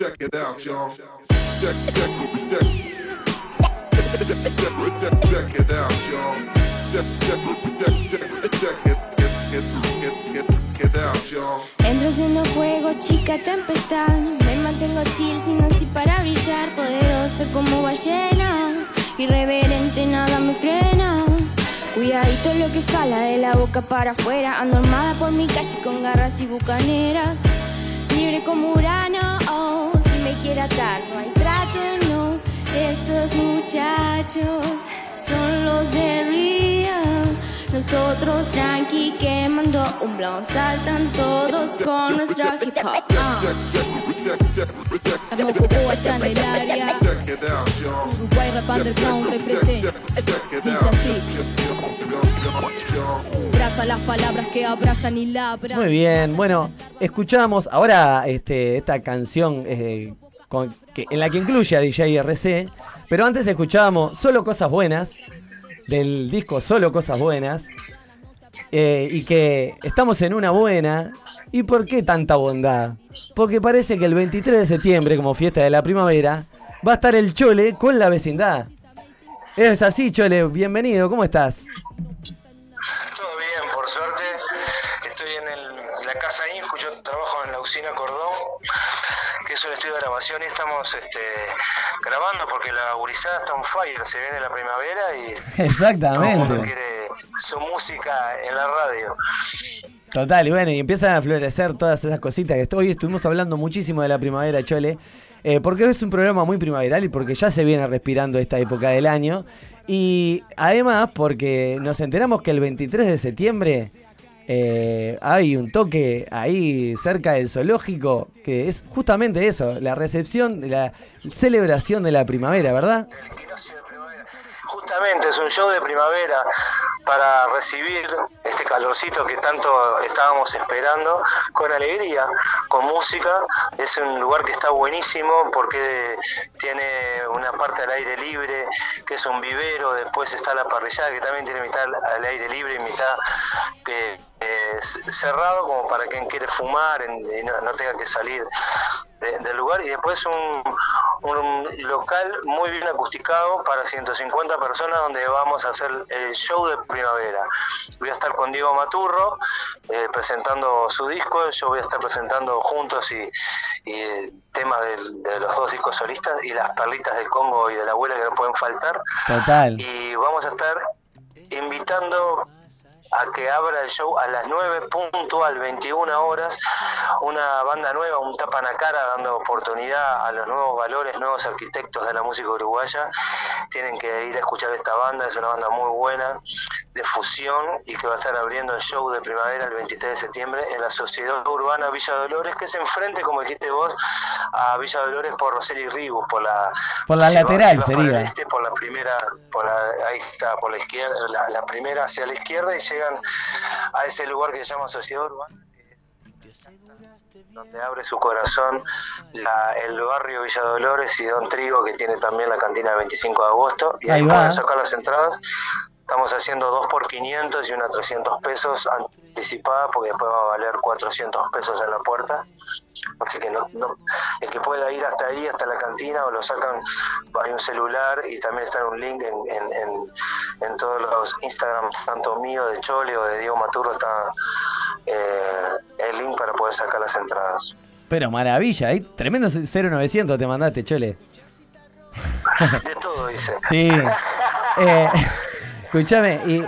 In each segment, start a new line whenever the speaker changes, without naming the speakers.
Check.
Entro siendo fuego, chica tempestad. Me mantengo chill sin así para brillar. Poderoso como ballena. Irreverente, nada me frena. Cuidadito lo que fala de la boca para afuera. Ando armada por mi calle con garras y bucaneras. Libre como Urano, oh, quiere atar, no hay trato, no. Esos muchachos son los de Río. Nosotros tranqui quemando un blon, saltan todos con nuestro hip hop. ah.
Cocoa está en el área. Uruguay Rap Underground representa. Dice así. Abraza las palabras que abrazan y labran.
Muy bien, bueno, escuchamos ahora este, esta canción eh, con- que- en la que incluye a DJ RC, pero antes escuchábamos Solo Cosas Buenas, del disco Solo Cosas Buenas, eh, y que estamos en una buena. ¿Y por qué tanta bondad? Porque parece que el 23 de septiembre, como fiesta de la primavera, va a estar el Chole con la vecindad. Es así, Chole, bienvenido, ¿cómo estás?
Grabación y estamos este, grabando porque la gurizada está on fire, se viene la primavera y todo el mundo
Exactamente.
quiere su música en la radio.
Total, y bueno, y empiezan a florecer todas esas cositas que hoy estuvimos hablando muchísimo de la primavera, Chole, eh, porque es un programa muy primaveral y porque ya se viene respirando esta época del año. Y además porque nos enteramos que el 23 de septiembre eh, hay un toque ahí cerca del zoológico que es justamente eso, la recepción, la celebración de la primavera, ¿verdad?
Justamente es un show de primavera para recibir este calorcito que tanto estábamos esperando con alegría, con música. Es un lugar que está buenísimo porque tiene una parte al aire libre, que es un vivero, después está la parrillada que también tiene mitad al aire libre y mitad eh, cerrado como para quien quiere fumar en- y no, no tenga que salir de- del lugar y después un, un local muy bien acusticado para 150 personas donde vamos a hacer el show de primavera. Voy a estar con Diego Maturro eh, presentando su disco, yo voy a estar presentando juntos y, y, temas del- de los dos discos solistas y las perlitas del Congo y de la abuela que no pueden faltar.
Total.
Y vamos a estar invitando a que abra el show a las 9 puntual, 21 horas, una banda nueva, un tapanacara dando oportunidad a los nuevos valores, nuevos arquitectos de la música uruguaya. Tienen que ir a escuchar esta banda, es una banda muy buena, de fusión, y que va a estar abriendo el show de primavera el 23 de septiembre en la Sociedad Urbana Villa Dolores, que es enfrente, como dijiste vos, a Villa Dolores por Roseli Ribus, por la...
Por la
si vas-
lateral
si vas
sería.
este, por la primera, por la- ahí está, por la izquierda, la, la primera hacia la izquierda y llegan a ese lugar que se llama Sociedad Urbana, que es donde abre su corazón la- el barrio Villa Dolores y Don Trigo, que tiene también la cantina del 25 de agosto, y ahí,
Ahí va.
pueden sacar las entradas. Estamos haciendo dos por 500 y una 300 pesos anticipada, porque después va a valer 400 pesos en la puerta. Así que no, no- el que pueda ir hasta ahí, hasta la cantina, o lo sacan, hay un celular y también está un link en, en, en, en todos los Instagram, tanto mío, de Chole o de Diego Maturo, está eh, el link para poder sacar las entradas.
Pero maravilla, hay tremendo 0900 te mandaste, Chole.
De todo, dice.
Sí. Eh, escúchame, y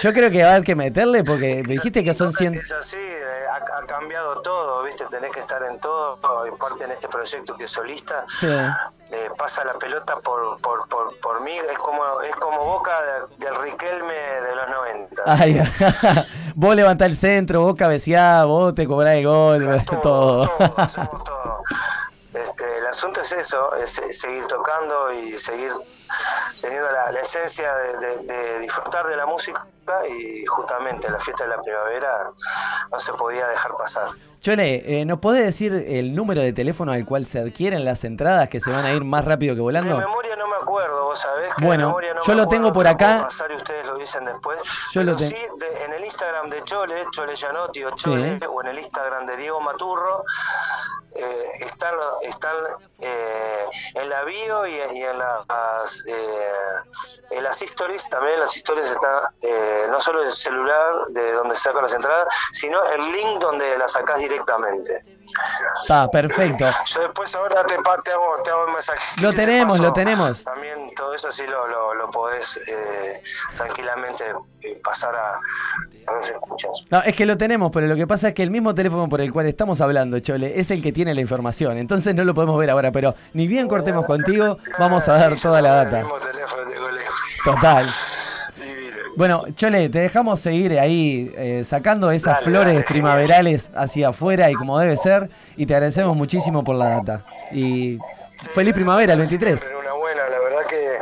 yo creo que va a haber que meterle porque me dijiste que son 100.
Es así, eh, ha, ha cambiado todo, ¿viste? Tenés que estar en todo, y parte en este proyecto que es solista.
Sí.
eh, pasa la pelota por, por, por, por mí, es como es como Boca de- del Riquelme de los 90.
Ay, vos levantás el centro, vos cabeceás, vos te cobrás el gol, todo.
todo, todo. El asunto es eso, es seguir tocando y seguir teniendo la, la esencia de, de- de disfrutar de la música y justamente la fiesta de la primavera no se podía dejar pasar.
Chole, eh, ¿nos podés decir el número de teléfono al cual se adquieren las entradas que se van a ir más rápido que
De
volando?
memoria no me acuerdo, vos sabés que de
Bueno,
memoria no
yo
me
lo
acuerdo,
tengo por acá.
pasar y ustedes lo dicen después.
Yo lo
Pero
ten-
sí, de- en el Instagram de Chole, Chole Gianotti o Chole,
Sí.
o en el Instagram de Diego Maturro, eh, están, están eh, en la bio y, y en las eh, en las stories, también las stories está eh, no solo el celular de donde sacan las entradas, sino el link donde las sacás directamente.
Está, perfecto.
Yo después ahora te, te hago, te hago un mensaje.
Lo tenemos, lo tenemos.
También todo eso sí lo, lo, lo podés eh, tranquilamente eh, pasar a, a ver si escuchas.
No, es que lo tenemos, pero lo que pasa es que el mismo teléfono por el cual estamos hablando, Chole, es el que tiene la información. Entonces no lo podemos ver ahora, pero ni bien cortemos contigo, vamos a dar
sí,
toda la data. Total. Bueno, Chole, te dejamos seguir ahí eh, sacando esas
Dale,
flores
dale,
primaverales hacia afuera y como debe ser. Y te agradecemos muchísimo por la data. Y feliz primavera el 23.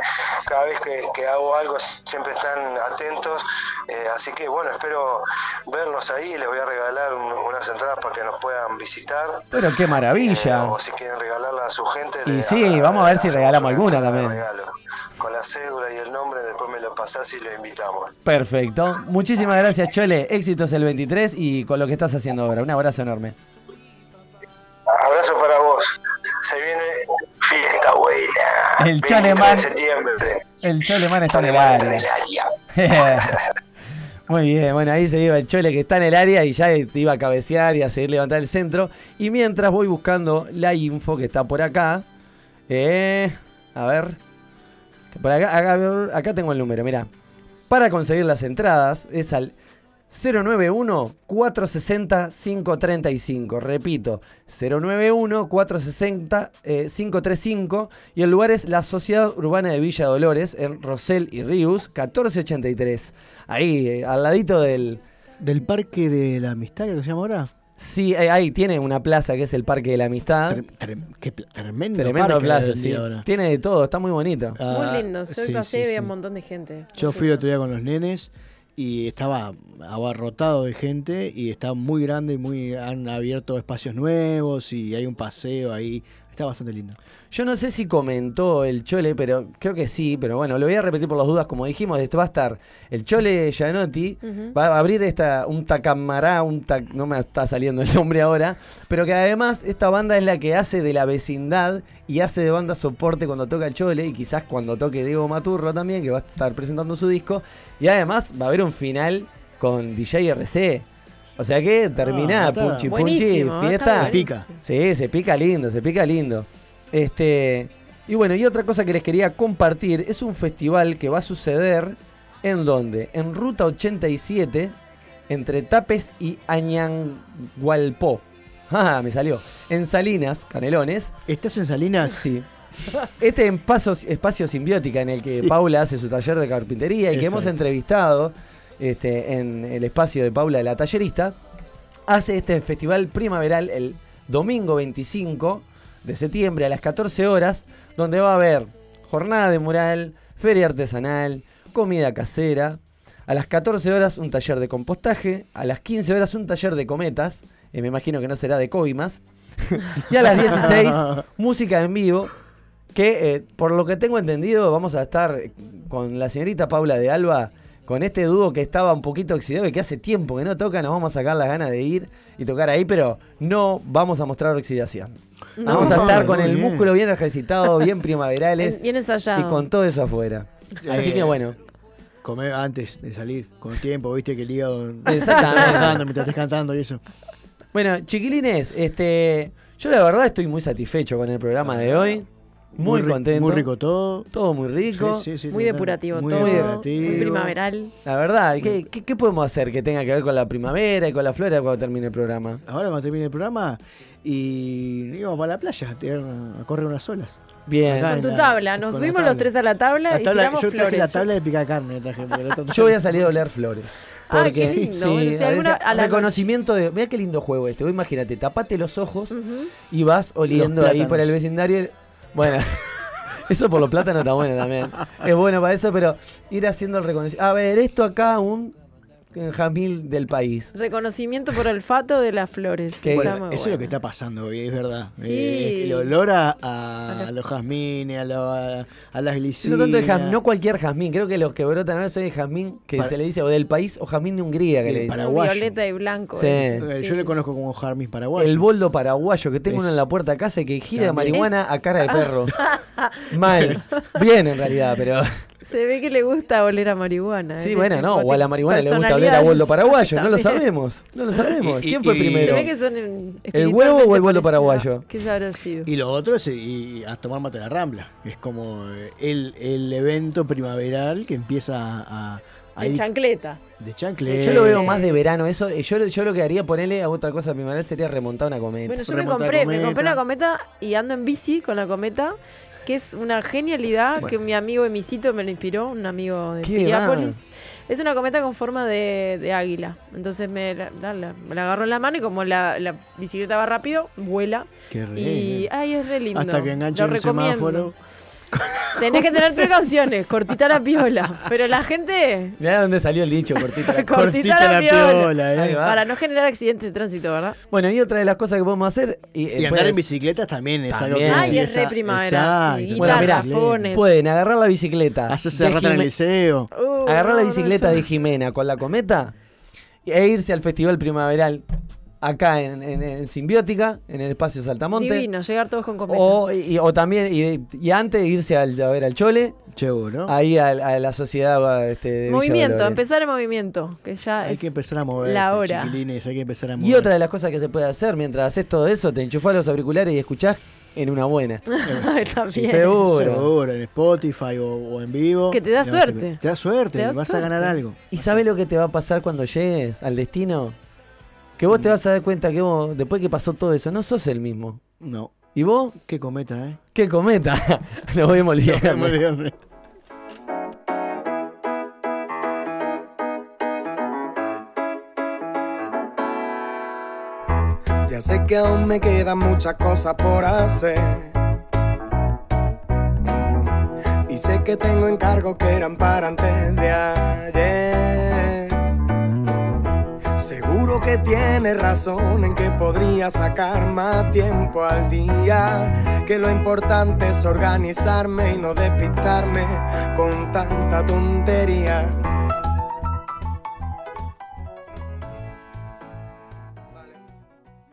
Siempre cada vez que, que hago algo siempre están atentos, eh, así que bueno, espero verlos ahí, les voy a regalar un- unas entradas para que nos puedan visitar.
Pero qué
Eh,
maravilla.
o si quieren regalarla a su gente.
Y
le-
sí, vamos a ver si regalamos
una
alguna también.
regalo. Con la cédula y el nombre, después me lo pasás y lo invitamos.
Perfecto. Muchísimas gracias, Chole. Éxitos el 23 y con lo que estás haciendo ahora. Un abrazo enorme.
Abrazo para vos. Se viene fiesta
El
23
Choleman. El Chole Man está en el
Choleman está en
área.
el área.
Muy bien, bueno, ahí se iba el Chole que está en el área y ya te iba a cabecear y a seguir levantando el centro. Y mientras voy buscando la info que está por acá. eh, a ver. que Por acá, acá, acá tengo el número, mira. Para conseguir las entradas es al 091-460-535. Repito, 091-460-535. Y el lugar es la Sociedad Urbana de Villa Dolores, en Rosell y Ríos, 1483. Ahí, eh, al ladito del...
Del Parque de la Amistad, creo que se llama ahora.
Sí, ahí, ahí tiene una plaza que es el Parque de la Amistad.
Tre- tre- qué tremendo,
Tremendo
parque
plaza, sí.
ahora.
Tiene de todo, está muy bonito.
Ah,
Muy lindo. Yo
sí,
pasé
sí,
y veía
sí.
un montón de gente.
Yo fui el otro día con los nenes y estaba abarrotado de gente y está muy grande y muy han abierto espacios nuevos y hay un paseo ahí. Está bastante lindo.
Yo no sé si comentó el Chole, pero creo que sí, pero bueno, lo voy a repetir por las dudas, como dijimos, esto va a estar el Chole Gianotti, va a abrir esta, un tacamará, un tac- no me está saliendo el nombre ahora, pero que además esta banda es la que hace de la vecindad y hace de banda soporte cuando toca el Chole y quizás cuando toque Diego Maturro también, que va a estar presentando su disco, y además va a haber un final con DJ RC. O sea que termina
Ah, está
punchi punchi,
Buenísimo, está
fiesta.
Se pica.
Sí, se pica lindo, se pica lindo. Este, y bueno, y otra cosa que les quería compartir es un festival que va a suceder en donde? En Ruta 87 entre Tapes y Añangualpó. Ah, me salió. En Salinas, Canelones.
¿Estás en Salinas?
Sí. Este en Pasos- espacio simbiótica en el que
Sí.
Paula hace su taller de carpintería y que hemos entrevistado este, en el espacio de Paula de la tallerista, hace este festival primaveral el domingo 25 de septiembre a las 14 horas, donde va a haber jornada de mural, feria artesanal, comida casera. A las 14 horas un taller de compostaje, a las 15 horas un taller de cometas, eh, me imagino que no será de coimas, y a las 16 música en vivo, que eh, por lo que tengo entendido vamos a estar con la señorita Paula de Alba, con este dúo que estaba un poquito oxidado y que hace tiempo que no toca, nos vamos a sacar las ganas de ir y tocar ahí, pero no vamos a mostrar oxidación.
No.
Vamos a estar con el músculo bien ejercitado, bien primaverales
Bien
y con todo eso afuera. Así
Eh,
que bueno,
Comer antes de salir, con tiempo, viste que el hígado.
Exactamente.
Mientras estés cantando y eso.
Bueno, chiquilines, este, yo la verdad estoy muy satisfecho con el programa de hoy. Muy, contento.
Muy rico todo.
Todo muy rico.
Sí, sí, sí,
Muy depurativo
Muy
todo.
depurativo.
Muy primaveral.
La verdad, ¿qué, qué, qué podemos hacer que tenga que ver con la primavera y con la flora cuando termine el programa?
Ahora cuando termine el programa y íbamos para la playa a, tirar una- a correr unas olas.
Bien.
Con tu
la-
tabla. Nos subimos
tabla.
los tres a la tabla,
La
y
tabla-
tiramos
yo traje
flores.
la tabla de picar carne. Traje,
Yo voy a salir a oler flores.
Ah,
Porque,
qué lindo.
sí,
Bueno, si
a
alguna-
veces-
a la
reconocimiento de. Mira qué lindo juego este. Vos imagínate, tapate los ojos y vas oliendo ahí por el vecindario. Bueno, eso por los plátanos está bueno también. Es bueno para eso, pero ir haciendo el reconocimiento. A ver, esto acá un. Jazmín del país.
Reconocimiento por olfato de las flores.
Que-
Bueno, eso es lo que está pasando hoy, es verdad.
Sí.
Eh, el olor a, los jazmines, a, lo- a, a las glicinas.
no tanto de jazmín, no cualquier jazmín. Creo que los que brotan ahora son de jazmín que
Para-
se le dice o del país o jazmín de Hungría que le dicen.
paraguayo.
Violeta y blanco.
Sí.
Eh,
sí.
Yo le conozco como jazmín paraguayo.
El boldo paraguayo, que tengo
Es-
uno en la puerta de casa que gira marihuana a cara de perro. Mal. Bien en realidad, pero.
Se ve que le gusta oler a marihuana.
Sí, bueno, no. O a la marihuana le gusta oler a
Personalidades
paraguayo. No lo sabemos. No lo sabemos. ¿Quién fue
y-
Se
primero?
ve que son em,
¿El huevo o el
espiritualmente
paraguayo?
¿Qué habrá sido?
Y lo otro es y a tomar mate a la rambla. Es como eh, el, el evento primaveral que empieza a. a
De
ir
chancleta.
de chancle.
Yo lo veo más de verano. Eso, eh, yo, yo lo que haría ponerle a otra cosa primaveral sería remontar una cometa.
Bueno, yo me compré, me compré una cometa y ando en bici con la cometa, que es una genialidad que mi amigo Emisito me lo inspiró, un amigo de
¿Qué
Piriápolis. Es una cometa con forma de, de águila. Entonces me la, la- la- me la agarro en la mano y como la, la bicicleta va rápido, vuela.
Qué re-
Y ay, es re lindo.
Hasta que enganche
Lo
un
recomiendo.
semáforo.
Tenés que tener precauciones, cortita la piola. Pero la gente,
Mirá dónde salió el dicho, cortita la-
cortita, la, piola.
eh.
Para no generar accidentes de tránsito, ¿verdad?
Bueno, y otra de las cosas que podemos hacer. Y,
Y
eh,
andar
puedes-
en bicicletas también es algo
También.
que
Ay, es re primavera. Sí,
Bueno, mirá. Pueden agarrar la bicicleta.
Hacerse
de
rata en el liceo.
Uh,
agarrar la
no, no,
bicicleta de Jimena con la cometa e irse al festival primaveral acá en, en, en Simbiótica, en el espacio Saltamonte.
Divino, llegar todos con cometa.
O, y, o también, y, y antes irse al, a ver al Chole,
Seguro.
ahí a, a la sociedad este, de
movimiento, empezar el movimiento, que ya
Hay
es
que empezar a moverse,
la hora.
chiquilines, hay que empezar a
Y otra de las cosas que se puede hacer mientras haces todo eso, te enchufás los auriculares y escuchás en una buena.
También.
seguro.
Seguro, en Spotify o, o en vivo.
Que te da
a-
suerte.
Te da suerte,
Te da
vas
suerte.
a ganar algo.
¿Y sabes lo que te va a pasar cuando llegues al destino? Que vos te vas a dar cuenta que vos, después que pasó todo eso, no sos el mismo.
No,
¿Y vos?
qué cometa, ¿eh?
¿Qué cometa? Nos vemos el viernes.
Muy bien.
Ya sé que aún me quedan muchas cosas por hacer. Y sé que tengo encargos que eran para antes de ayer. Seguro que tienes razón en que podría sacar más tiempo al día. Que lo importante es organizarme y no despistarme con tanta tontería.